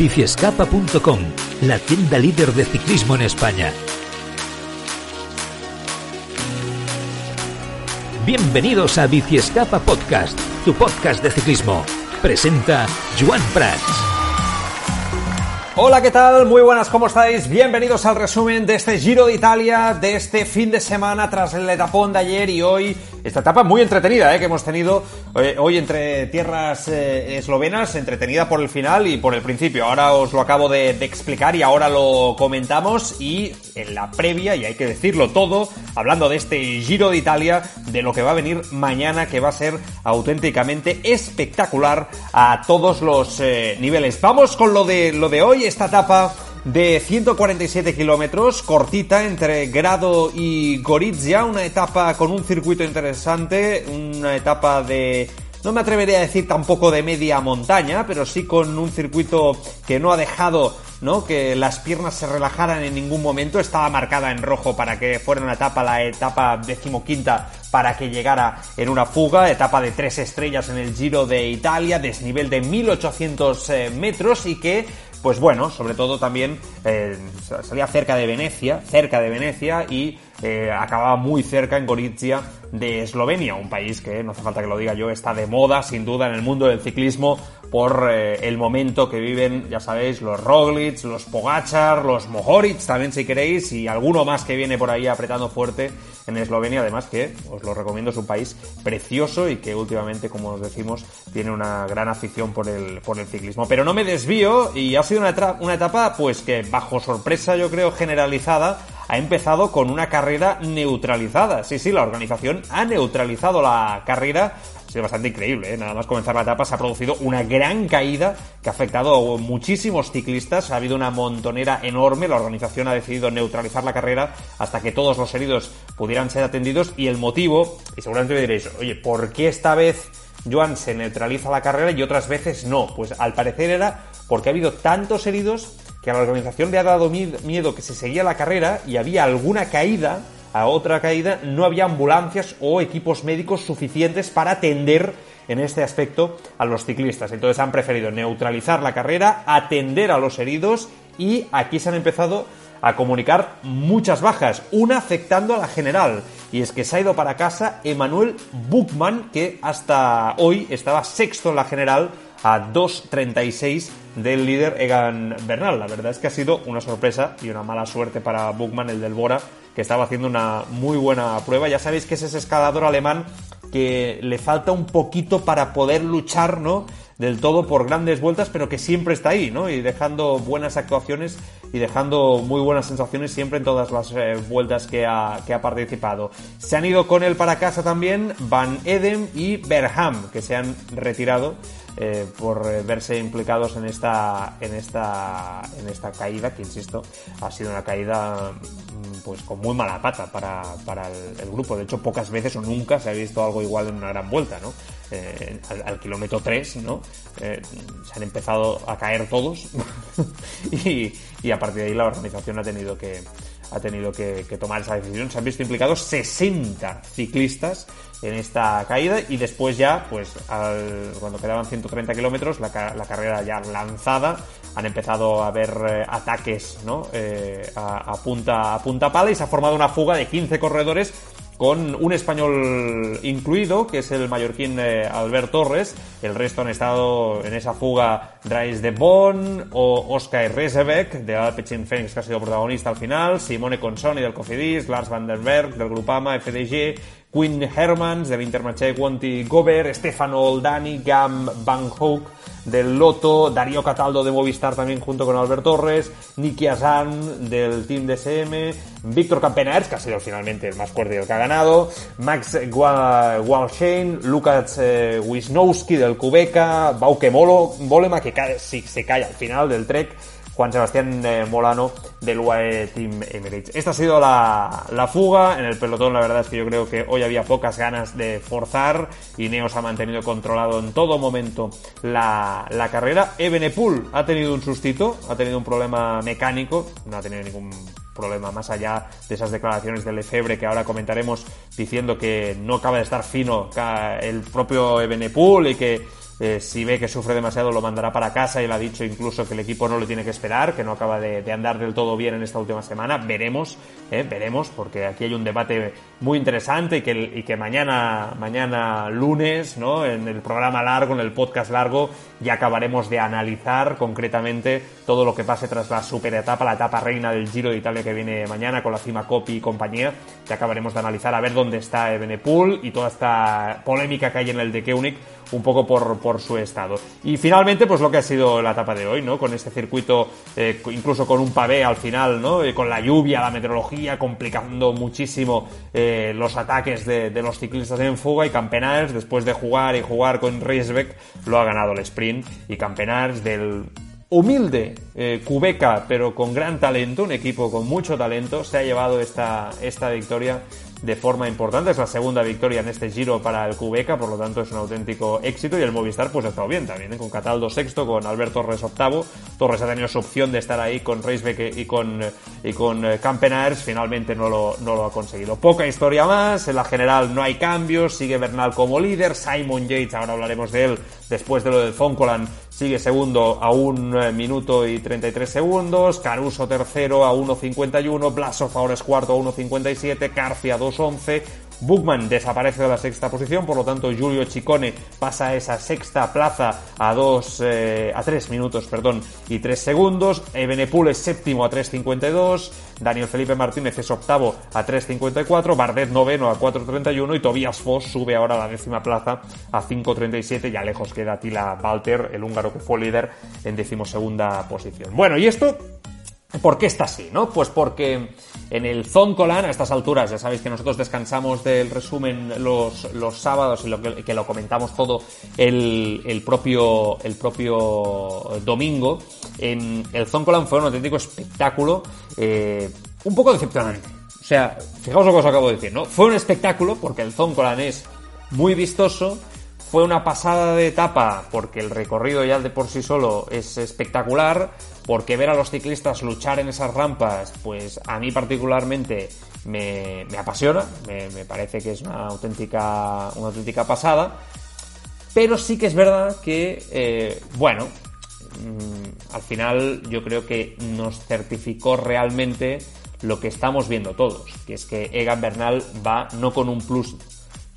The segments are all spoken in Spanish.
biciescapa.com, la tienda líder de ciclismo en España. Bienvenidos a Biciescapa Podcast, tu podcast de ciclismo. Presenta Joan Prats. Hola, ¿qué tal? Muy buenas, ¿cómo estáis? Bienvenidos al resumen de este Giro de Italia, de este fin de semana tras el etapón de ayer y hoy. Esta etapa muy entretenida ¿eh? que hemos tenido eh, hoy entre tierras eh, eslovenas, entretenida por el final y por el principio. Ahora os lo acabo de, de, explicar y ahora lo comentamos y en la previa, y hay que decirlo todo, hablando de este Giro de Italia, de lo que va a venir mañana, que va a ser auténticamente espectacular a todos los eh, niveles. Vamos con lo de, lo de hoy esta etapa de 147 kilómetros, cortita entre Grado y Gorizia, una etapa con un circuito interesante, una etapa de no me atrevería a decir tampoco de media montaña, pero sí con un circuito que no ha dejado que las piernas se relajaran en ningún momento. Estaba marcada en rojo para que fuera una etapa, la etapa decimoquinta, para que llegara en una fuga. Etapa de tres estrellas en el Giro de Italia, desnivel de 1800 eh, metros y que pues bueno, sobre todo también eh, salía cerca de Venecia, cerca de Venecia y eh, acababa muy cerca en Gorizia de Eslovenia, un país que, no hace falta que lo diga yo, está de moda sin duda en el mundo del ciclismo por eh, el momento que viven, ya sabéis, los Roglic, los Pogachar, los Mohoric también si queréis y alguno más que viene por ahí apretando fuerte en Eslovenia, además que os lo recomiendo, es un país precioso y que últimamente, como os decimos, tiene una gran afición por el, por el ciclismo. Pero no me desvío y ha sido una, una etapa pues que bajo sorpresa yo creo generalizada ha empezado con una carrera neutralizada. Sí, sí, la organización ha neutralizado la carrera. Ha sido bastante increíble, ¿eh? nada más comenzar la etapa se ha producido una gran caída que ha afectado a muchísimos ciclistas, ha habido una montonera enorme, la organización ha decidido neutralizar la carrera hasta que todos los heridos pudieran ser atendidos y el motivo, y seguramente me diréis, oye, ¿por qué esta vez Joan se neutraliza la carrera y otras veces no? Pues al parecer era porque ha habido tantos heridos que a la organización le ha dado miedo que se seguía la carrera y había alguna caída, a otra caída, no había ambulancias o equipos médicos suficientes para atender en este aspecto a los ciclistas. Entonces han preferido neutralizar la carrera, atender a los heridos y aquí se han empezado a comunicar muchas bajas, una afectando a la general. Y es que se ha ido para casa Emanuel Buchmann, que hasta hoy estaba sexto en la general a 2.36 del líder Egan Bernal. La verdad es que ha sido una sorpresa y una mala suerte para Buchmann, el del Bora, que estaba haciendo una muy buena prueba. Ya sabéis que es ese escalador alemán que le falta un poquito para poder luchar, ¿no? Del todo por grandes vueltas, pero que siempre está ahí, ¿no? Y dejando buenas actuaciones y dejando muy buenas sensaciones siempre en todas las eh, vueltas que ha, que ha participado. Se han ido con él para casa también Van Eden y Berham, que se han retirado eh, por eh, verse implicados en esta, en, esta, en esta caída, que insisto, ha sido una caída mm, pues con muy mala pata para, para el, grupo. De hecho, pocas veces o nunca se ha visto algo igual en una gran vuelta, ¿no? Eh, al, kilómetro 3, ¿no? se han empezado a caer todos y, a partir de ahí la organización ha tenido que, ha tenido que, tomar esa decisión. Se han visto implicados 60 ciclistas en esta caída y después ya, pues cuando quedaban 130 kilómetros, la, carrera ya lanzada, han empezado a haber eh, ataques ¿no? Eh, a, punta, a punta pala y se ha formado una fuga de 15 corredores con un español incluido, que es el mallorquín eh, Albert Torres. El resto han estado en esa fuga Dries de Bon o Oscar Resebeck de Alpecin Phoenix, que ha sido protagonista al final, Simone Consoni del Cofidis, Lars van der Berg del Grupama, FDG, Quinn Hermans del Intermarché Guanti Gober, Stefano Oldani, Gam Van Hoek del Loto, Darío Cataldo de Movistar también junto con Albert Torres, Nicky Asan del Team DSM, Víctor Campenaers, que ha sido finalmente el más fuerte y el que ha ganado, Max Walshein, Lucas eh, Wisnowski del Cubeca, Bauke Molo, Bolema que se cae al final del Trek, Juan Sebastián Molano del UAE Team Emirates. Esta ha sido la, la, fuga. En el pelotón, la verdad es que yo creo que hoy había pocas ganas de forzar. y Neos ha mantenido controlado en todo momento la, la carrera. Ebenepul ha tenido un sustito, ha tenido un problema mecánico, no ha tenido ningún problema más allá de esas declaraciones de Lefebvre que ahora comentaremos diciendo que no acaba de estar fino el propio Ebenepul y que eh, si ve que sufre demasiado lo mandará para casa le ha dicho incluso que el equipo no lo tiene que esperar, que no acaba de, andar del todo bien en esta última semana. Veremos, eh, veremos, porque aquí hay un debate muy interesante y que, y que mañana, mañana lunes, ¿no? en el programa largo, en el podcast largo, ya acabaremos de analizar concretamente todo lo que pase tras la super etapa, la etapa reina del Giro de Italia que viene mañana con la cima Copy y compañía. Ya acabaremos de analizar a ver dónde está Ebenepool y toda esta polémica que hay en el de Keunig un poco por, por su estado. Y finalmente, pues lo que ha sido la etapa de hoy, ¿no? Con este circuito, eh, incluso con un pavé al final, ¿no? con la lluvia, la meteorología, complicando muchísimo eh, los ataques de, los ciclistas en fuga y Campenares, después de jugar y jugar con Reisbeck, lo ha ganado el sprint y Campenares del humilde eh, Cubeca, pero con gran talento, un equipo con mucho talento, se ha llevado esta, esta victoria de forma importante. Es la segunda victoria en este giro para el Cubeca, por lo tanto es un auténtico éxito. Y el Movistar, pues ha estado bien también, ¿eh? con Cataldo sexto, con Alberto Torres octavo. Torres ha tenido su opción de estar ahí con Reisbeck y con, y con eh, Campenaers. Finalmente no lo, no lo ha conseguido. Poca historia más. En la general no hay cambios. Sigue Bernal como líder. Simon Yates, ahora hablaremos de él después de lo del Foncolan, sigue segundo a un eh, minuto y 33 segundos, Caruso tercero a 1.51, Blasov ahora es cuarto a 1.57, Carcia a 2.11, Bookman desaparece de la sexta posición, por lo tanto Julio Chicone pasa a esa sexta plaza a dos, eh, a tres minutos, perdón, y tres segundos. Ebenepul es séptimo a 3.52, Daniel Felipe Martínez es octavo a 3.54, Bardet noveno a 4.31 y Tobias Foss sube ahora a la décima plaza a 5.37, ya lejos queda Tila Walter, el húngaro que fue líder en decimosegunda posición. Bueno, y esto ¿Por qué está así? ¿no? Pues porque en el Zoncolan, a estas alturas, ya sabéis que nosotros descansamos del resumen los, los sábados y lo que, lo comentamos todo el, propio, el propio domingo. En el Zoncolan fue un auténtico espectáculo eh, un poco decepcionante. O sea, fijaos lo que os acabo de decir, ¿no? Fue un espectáculo porque el Zoncolan es muy vistoso, fue una pasada de etapa porque el recorrido ya de por sí solo es espectacular, porque ver a los ciclistas luchar en esas rampas, pues a mí particularmente me, apasiona, me, parece que es una auténtica, una auténtica pasada, pero sí que es verdad que, eh, bueno, mm, al final yo creo que nos certificó realmente lo que estamos viendo todos, que es que Egan Bernal va no con un plus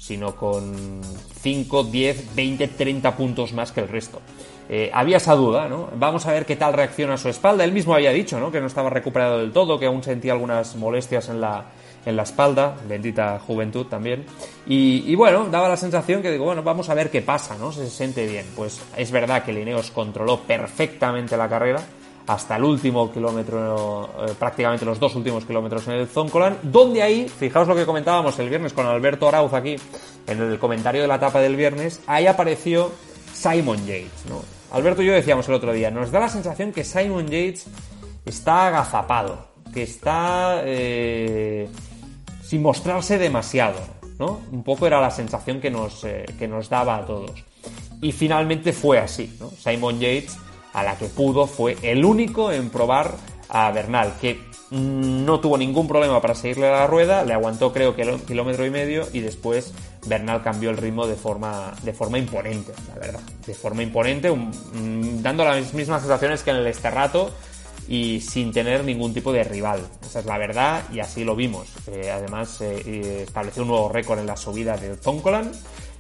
sino con 5, 10, 20, 30 puntos más que el resto. Eh, había esa duda, ¿no? Vamos a ver qué tal reacciona su espalda. Él mismo había dicho, ¿no? Que no estaba recuperado del todo, que aún sentía algunas molestias en la, en la espalda, bendita juventud también. Y, bueno, daba la sensación que digo, bueno, vamos a ver qué pasa, ¿no? Si se siente bien. Pues es verdad que Lineos controló perfectamente la carrera hasta el último kilómetro, eh, prácticamente los dos últimos kilómetros en el Zoncolan, donde ahí, fijaos lo que comentábamos el viernes con Alberto Arauz aquí, en el comentario de la etapa del viernes, ahí apareció Simon Yates, ¿no? Alberto y yo decíamos el otro día, nos da la sensación que Simon Yates está agazapado, que está eh, sin mostrarse demasiado, ¿no? Un poco era la sensación que nos, eh, que nos daba a todos. Y finalmente fue así, ¿no? Simon Yates a la que pudo fue el único en probar a Bernal, que no tuvo ningún problema para seguirle a la rueda, le aguantó creo que un kilómetro y medio y después Bernal cambió el ritmo de forma, de forma imponente, la verdad, de forma imponente, dando las mismas sensaciones que en el Esterrato y sin tener ningún tipo de rival. Esa es la verdad y así lo vimos. Eh, además eh, estableció un nuevo récord en la subida del Zoncolan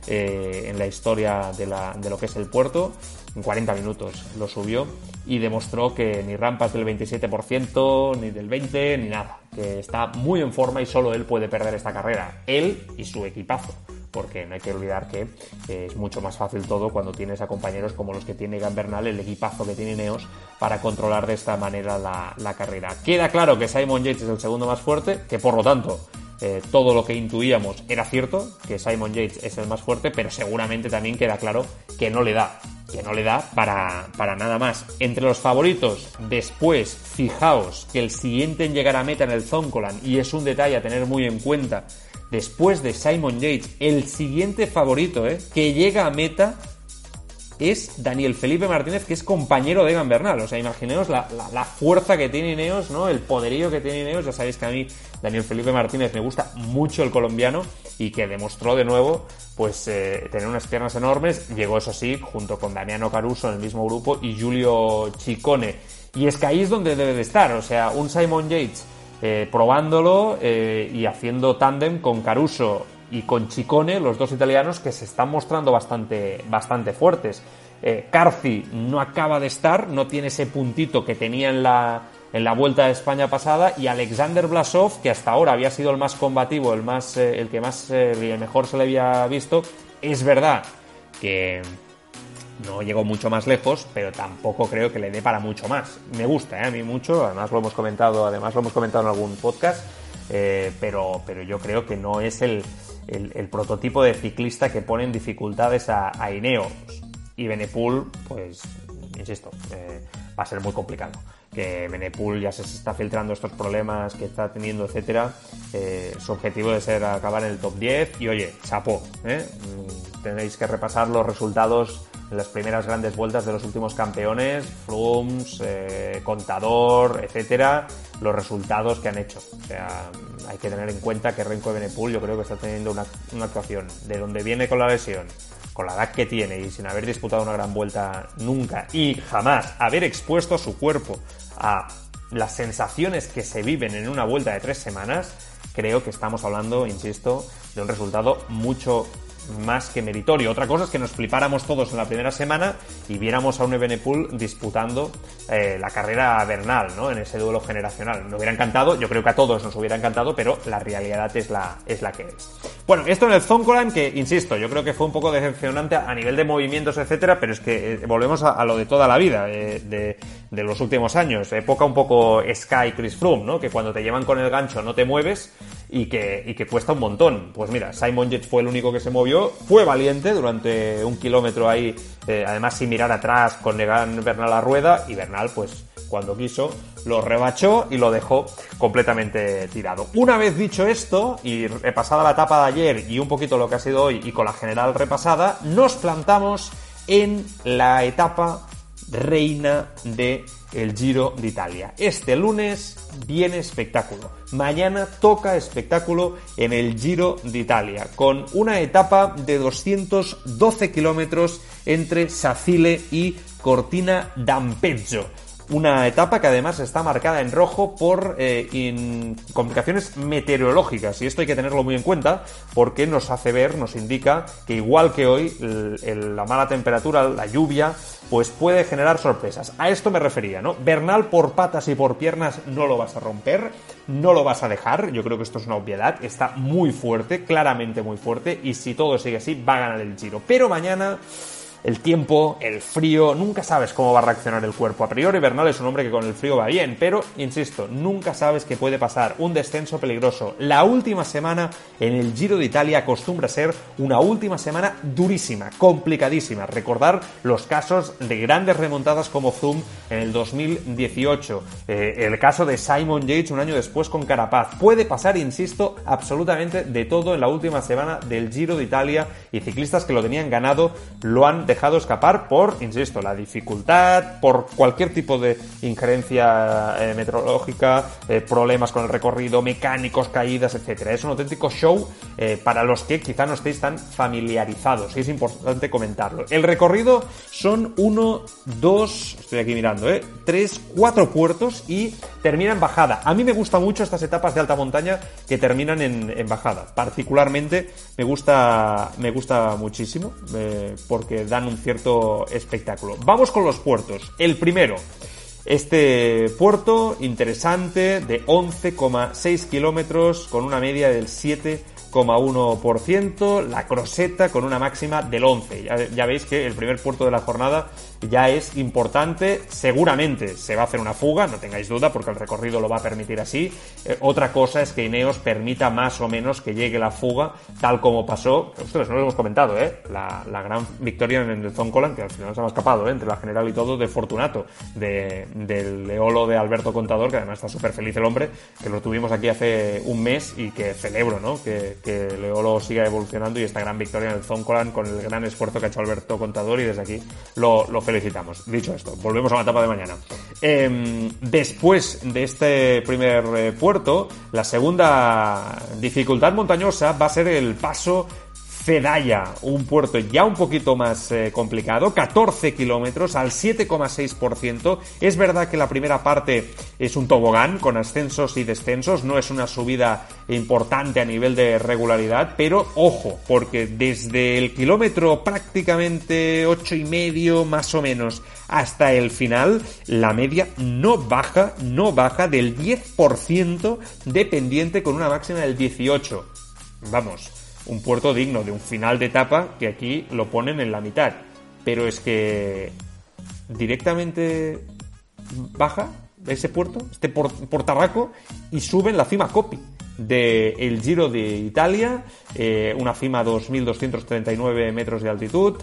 eh, en la historia de, la, lo que es el puerto. En 40 minutos lo subió y demostró que ni rampas del 27%, ni del 20%, ni nada. Que está muy en forma y solo él puede perder esta carrera. Él y su equipazo porque no hay que olvidar que eh, es mucho más fácil todo cuando tienes a compañeros como los que tiene Gambernal, el equipazo que tiene Neos, para controlar de esta manera la, carrera. Queda claro que Simon Yates es el segundo más fuerte, que por lo tanto eh, todo lo que intuíamos era cierto, que Simon Yates es el más fuerte, pero seguramente también queda claro que no le da, que no le da para, para nada más. Entre los favoritos, después, fijaos que el siguiente en llegar a meta en el Zoncolan, y es un detalle a tener muy en cuenta, después de Simon Yates, el siguiente favorito ¿eh? que llega a meta es Daniel Felipe Martínez, que es compañero de Egan Bernal. O sea, imaginaos la, fuerza que tiene Ineos, ¿no? El poderío que tiene Ineos. Ya sabéis que a mí Daniel Felipe Martínez me gusta mucho el colombiano y que demostró de nuevo, pues, eh, tener unas piernas enormes. Llegó, eso sí, junto con Damiano Caruso en el mismo grupo y Julio Chicone. Y es que ahí es donde debe de estar. O sea, un Simon Yates eh, probándolo eh, y haciendo tándem con Caruso y con Chicone, los dos italianos que se están mostrando bastante, bastante fuertes. Eh, Carci no acaba de estar, no tiene ese puntito que tenía en la, en la Vuelta de España pasada y Alexander Blasov, que hasta ahora había sido el más combativo, el, más, el que más el mejor se le había visto, es verdad que no llegó mucho más lejos, pero tampoco creo que le dé para mucho más. Me gusta, ¿eh? a mí mucho, además lo hemos comentado, además lo hemos comentado en algún podcast, eh, pero, pero yo creo que no es el, el, prototipo de ciclista que pone en dificultades a, a. Y Benepool, pues, insisto, eh, va a ser muy complicado. Que Benepool ya se está filtrando estos problemas que está teniendo, etcétera. su objetivo debe ser acabar en el top 10 y oye, chapó. Mm, tenéis que repasar los resultados las primeras grandes vueltas de los últimos campeones, Flums, eh, Contador, etcétera, los resultados que han hecho. O sea, hay que tener en cuenta que Renko Benepul yo creo que está teniendo una, una actuación de donde viene con la lesión, con la edad que tiene y sin haber disputado una gran vuelta nunca y jamás haber expuesto su cuerpo a las sensaciones que se viven en una vuelta de tres semanas, creo que estamos hablando, insisto, de un resultado mucho más que meritorio. Otra cosa es que nos flipáramos todos en la primera semana y viéramos a un Ebenepool disputando eh, la carrera Bernal, ¿no? En ese duelo generacional. Me hubiera encantado, yo creo que a todos nos hubiera encantado, pero la realidad es la, es la que es. Bueno, esto en el Zoncolan, que insisto, yo creo que fue un poco decepcionante a nivel de movimientos, etcétera, pero es que eh, volvemos a, lo de toda la vida, eh, de, de, los últimos años. Época un poco Sky Chris Froome, ¿no? Que cuando te llevan con el gancho no te mueves y que, y que cuesta un montón. Pues mira, Simon Yates fue el único que se movió, fue valiente durante un kilómetro ahí, eh, además sin mirar atrás con Negan Bernal a rueda, y Bernal, pues cuando quiso, lo rebachó y lo dejó completamente tirado. Una vez dicho esto, y repasada la etapa de ayer y un poquito lo que ha sido hoy, y con la general repasada, nos plantamos en la etapa reina de el Giro de Italia. Este lunes viene espectáculo. Mañana toca espectáculo en el Giro de Italia, con una etapa de 212 kilómetros entre Sacile y Cortina d'Ampezzo una etapa que además está marcada en rojo por eh, complicaciones meteorológicas y esto hay que tenerlo muy en cuenta porque nos hace ver, nos indica que igual que hoy la mala temperatura, la lluvia, pues puede generar sorpresas. A esto me refería, ¿no? Bernal por patas y por piernas no lo vas a romper, no lo vas a dejar, yo creo que esto es una obviedad, está muy fuerte, claramente muy fuerte y si todo sigue así va a ganar el giro. Pero mañana el tiempo, el frío, nunca sabes cómo va a reaccionar el cuerpo. A priori Bernal es un hombre que con el frío va bien, pero, insisto, nunca sabes qué puede pasar. Un descenso peligroso. La última semana en el Giro de Italia acostumbra ser una última semana durísima, complicadísima. Recordar los casos de grandes remontadas como Zoom en el 2018, eh, el caso de Simon Yates un año después con Carapaz. Puede pasar, insisto, absolutamente de todo en la última semana del Giro de Italia y ciclistas que lo tenían ganado lo han dejado escapar por, insisto, la dificultad, por cualquier tipo de injerencia eh, meteorológica, eh, problemas con el recorrido, mecánicos, caídas, etcétera. Es un auténtico show eh, para los que quizá no estéis tan familiarizados y es importante comentarlo. El recorrido son uno, dos, estoy aquí mirando, ¿eh? tres, cuatro puertos y termina en bajada. A mí me gustan mucho estas etapas de alta montaña que terminan en, en bajada. Particularmente me gusta, me gusta muchísimo porque dan un cierto espectáculo. Vamos con los puertos. El primero. Este puerto interesante de 11,6 kilómetros con una media del 7,1%, la Croseta con una máxima del 11. Ya, ya, veis que el primer puerto de la jornada ya es importante. Seguramente se va a hacer una fuga, no tengáis duda, porque el recorrido lo va a permitir así. Eh, otra cosa es que Ineos permita más o menos que llegue la fuga, tal como pasó. Ustedes no lo hemos comentado, ¿eh? La, gran victoria en el Zoncolan, que al final se ha escapado, ¿eh? entre la general y todo, de Fortunato, de, del Eolo de Alberto Contador, que además está súper feliz el hombre, que lo tuvimos aquí hace un mes y que celebro, ¿no? Que, que el siga evolucionando y esta gran victoria en el Zoncolan con el gran esfuerzo que ha hecho Alberto Contador y desde aquí lo, lo felicitamos. Dicho esto, volvemos a la etapa de mañana. Eh, después de este primer eh, puerto, la segunda dificultad montañosa va a ser el paso Fedaya, un puerto ya un poquito más eh, complicado, 14 kilómetros al 7,6%. Es verdad que la primera parte es un tobogán con ascensos y descensos, no es una subida importante a nivel de regularidad, pero ojo, porque desde el kilómetro prácticamente ocho y medio más o menos hasta el final, la media no baja, no baja del 10% de pendiente con una máxima del 18. Vamos, un puerto digno de un final de etapa que aquí lo ponen en la mitad. Pero es que directamente baja ese puerto, este portarraco, y sube en la cima Copi del el Giro de Italia, eh, una cima a 2.239 metros de altitud,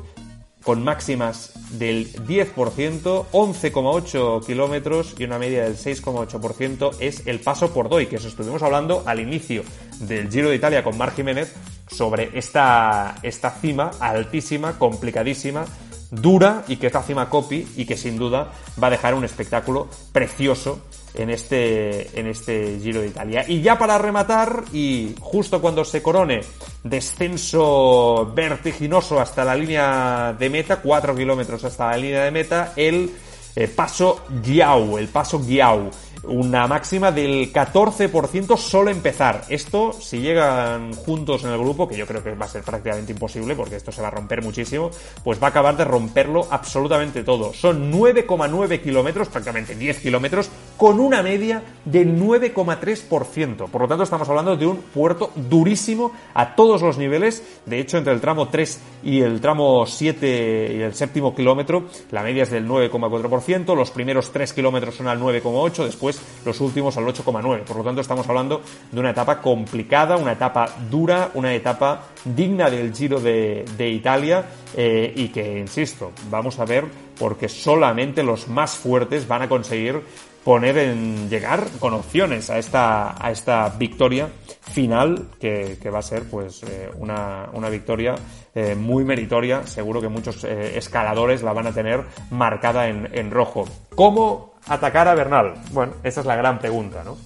con máximas del 10%, 11,8 kilómetros y una media del 6,8% es el paso por Doi, que os estuvimos hablando al inicio del Giro de Italia con Mar Jiménez sobre esta, esta cima altísima, complicadísima, dura y que esta cima copy y que sin duda va a dejar un espectáculo precioso en este, en este Giro de Italia. Y ya para rematar, y justo cuando se corone, descenso vertiginoso hasta la línea de meta, 4 kilómetros hasta la línea de meta, el eh, paso Giau, el paso Giau una máxima del 14% solo empezar. Esto, si llegan juntos en el grupo, que yo creo que va a ser prácticamente imposible porque esto se va a romper muchísimo, pues va a acabar de romperlo absolutamente todo. Son 9,9 kilómetros, prácticamente 10 kilómetros, con una media del 9,3%. Por lo tanto, estamos hablando de un puerto durísimo a todos los niveles. De hecho, entre el tramo 3 y el tramo 7 y el séptimo kilómetro, la media es del 9,4%. Los primeros 3 kilómetros son al 9,8%, después los últimos al 8,9. Por lo tanto, estamos hablando de una etapa complicada, una etapa dura, una etapa digna del Giro de, Italia eh, y que, insisto, vamos a ver porque solamente los más fuertes van a conseguir poner en llegar con opciones a esta, a esta victoria final que, va a ser pues eh, una, una, victoria eh, muy meritoria seguro que muchos escaladores la van a tener marcada en, en rojo ¿cómo atacar a Bernal? bueno, esa es la gran pregunta ¿no?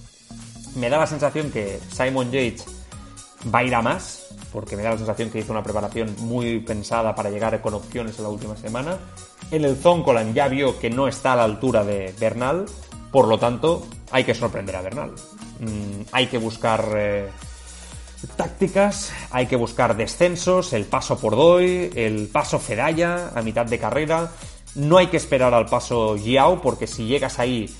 me da la sensación que Simon Yates va a ir a más porque me da la sensación que hizo una preparación muy pensada para llegar con opciones en la última semana. En el Zoncolan ya vio que no está a la altura de Bernal, por lo tanto, hay que sorprender a Bernal. Mm, hay que buscar eh, tácticas, hay que buscar descensos, el paso por Doi, el paso Fedaya a mitad de carrera. No hay que esperar al paso Yao, porque si llegas ahí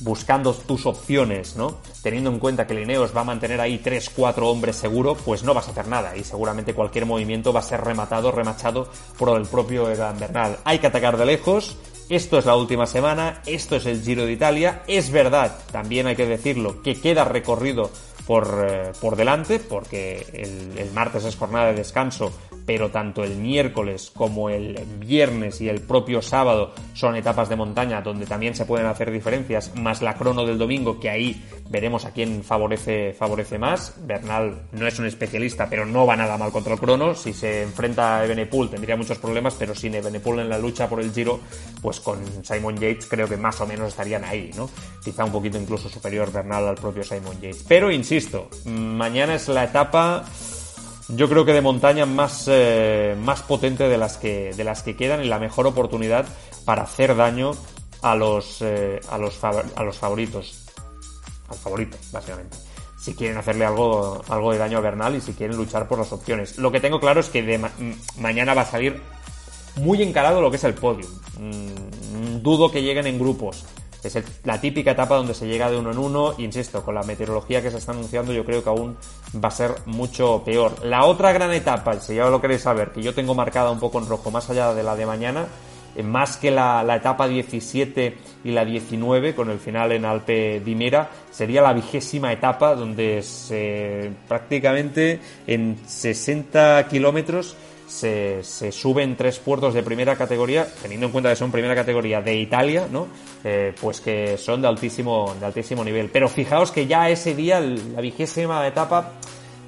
buscando tus opciones, ¿no? Teniendo en cuenta que Lineos va a mantener ahí 3-4 hombres seguro, pues no vas a hacer nada y seguramente cualquier movimiento va a ser rematado, remachado por el propio Egan Bernal. Hay que atacar de lejos, esto es la última semana, esto es el Giro de Italia, es verdad, también hay que decirlo, que queda recorrido por, eh, por delante, porque el, el, martes es jornada de descanso, pero tanto el miércoles como el viernes y el propio sábado son etapas de montaña donde también se pueden hacer diferencias, más la crono del domingo, que ahí veremos a quién favorece, favorece más. Bernal no es un especialista, pero no va nada mal contra el crono. Si se enfrenta a Evenepoel tendría muchos problemas, pero sin Evenepoel en la lucha por el Giro, pues con Simon Yates creo que más o menos estarían ahí, ¿no? Quizá un poquito incluso superior Bernal al propio Simon Yates. Pero insisto, mañana es la etapa yo creo que de montaña más, eh, más potente de las, que, de las que quedan y la mejor oportunidad para hacer daño a los, eh, a los, a los favoritos. Al favorito, básicamente. Si quieren hacerle algo, algo de daño a Bernal y si quieren luchar por las opciones. Lo que tengo claro es que de mañana va a salir muy encarado lo que es el podio. Mm, dudo que lleguen en grupos. Es la típica etapa donde se llega de uno en uno, insisto, con la meteorología que se está anunciando yo creo que aún va a ser mucho peor. La otra gran etapa, si ya lo queréis saber, que yo tengo marcada un poco en rojo, más allá de la de mañana, más que la, etapa 17 y la 19 con el final en Alpe Dimera sería la vigésima etapa donde se prácticamente en 60 kilómetros se, se, suben tres puertos de primera categoría, teniendo en cuenta que son primera categoría de Italia, ¿no? Eh, pues que son de altísimo, de altísimo nivel. Pero fijaos que ya ese día, la vigésima etapa,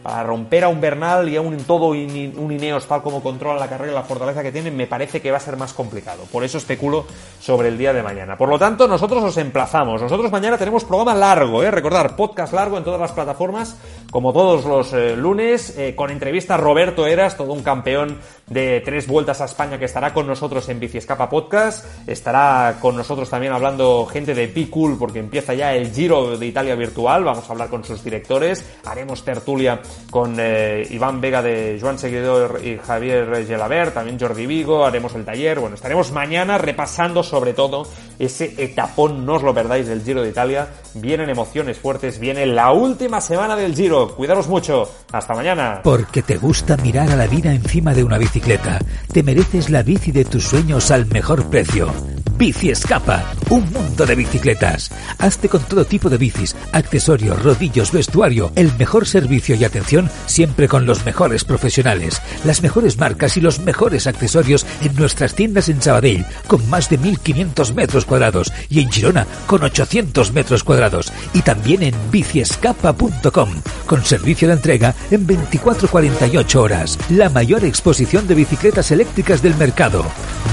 para romper a un Bernal y a un todo un Ineos tal como controla la carrera y la fortaleza que tienen, me parece que va a ser más complicado. Por eso especulo sobre el día de mañana. Por lo tanto, nosotros os emplazamos. Nosotros mañana tenemos programa largo, ¿eh? Recordar, podcast largo en todas las plataformas, como todos los eh, lunes, eh, con entrevista a Roberto Eras, todo un campeón de tres vueltas a España que estará con nosotros en Biciescapa Podcast. Estará con nosotros también hablando gente de P-Cool porque empieza ya el Giro de Italia virtual. Vamos a hablar con sus directores. Haremos tertulia con eh, Iván Vega de Joan Seguidor y Javier Gelabert, también Jordi Vigo, haremos el taller, bueno, estaremos mañana repasando sobre todo ese etapón, no os lo perdáis, del Giro de Italia, vienen emociones fuertes, viene la última semana del Giro, cuidaros mucho, hasta mañana. Porque te gusta mirar a la vida encima de una bicicleta, te mereces la bici de tus sueños al mejor precio. Bici Escapa, un mundo de bicicletas. Hazte con todo tipo de bicis, accesorios, rodillos, vestuario, el mejor servicio y atención siempre con los mejores profesionales, las mejores marcas y los mejores accesorios en nuestras tiendas en Sabadell, con más de 1500 cuadrados y en Girona con 800 metros cuadrados y también en biciescapa.com, con servicio de entrega en 24-48 horas. La mayor exposición de bicicletas eléctricas del mercado.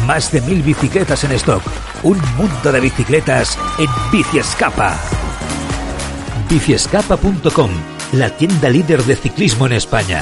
Más de mil bicicletas en stock un mundo de bicicletas en Biciescapa. Biciescapa.com, la tienda líder de ciclismo en España.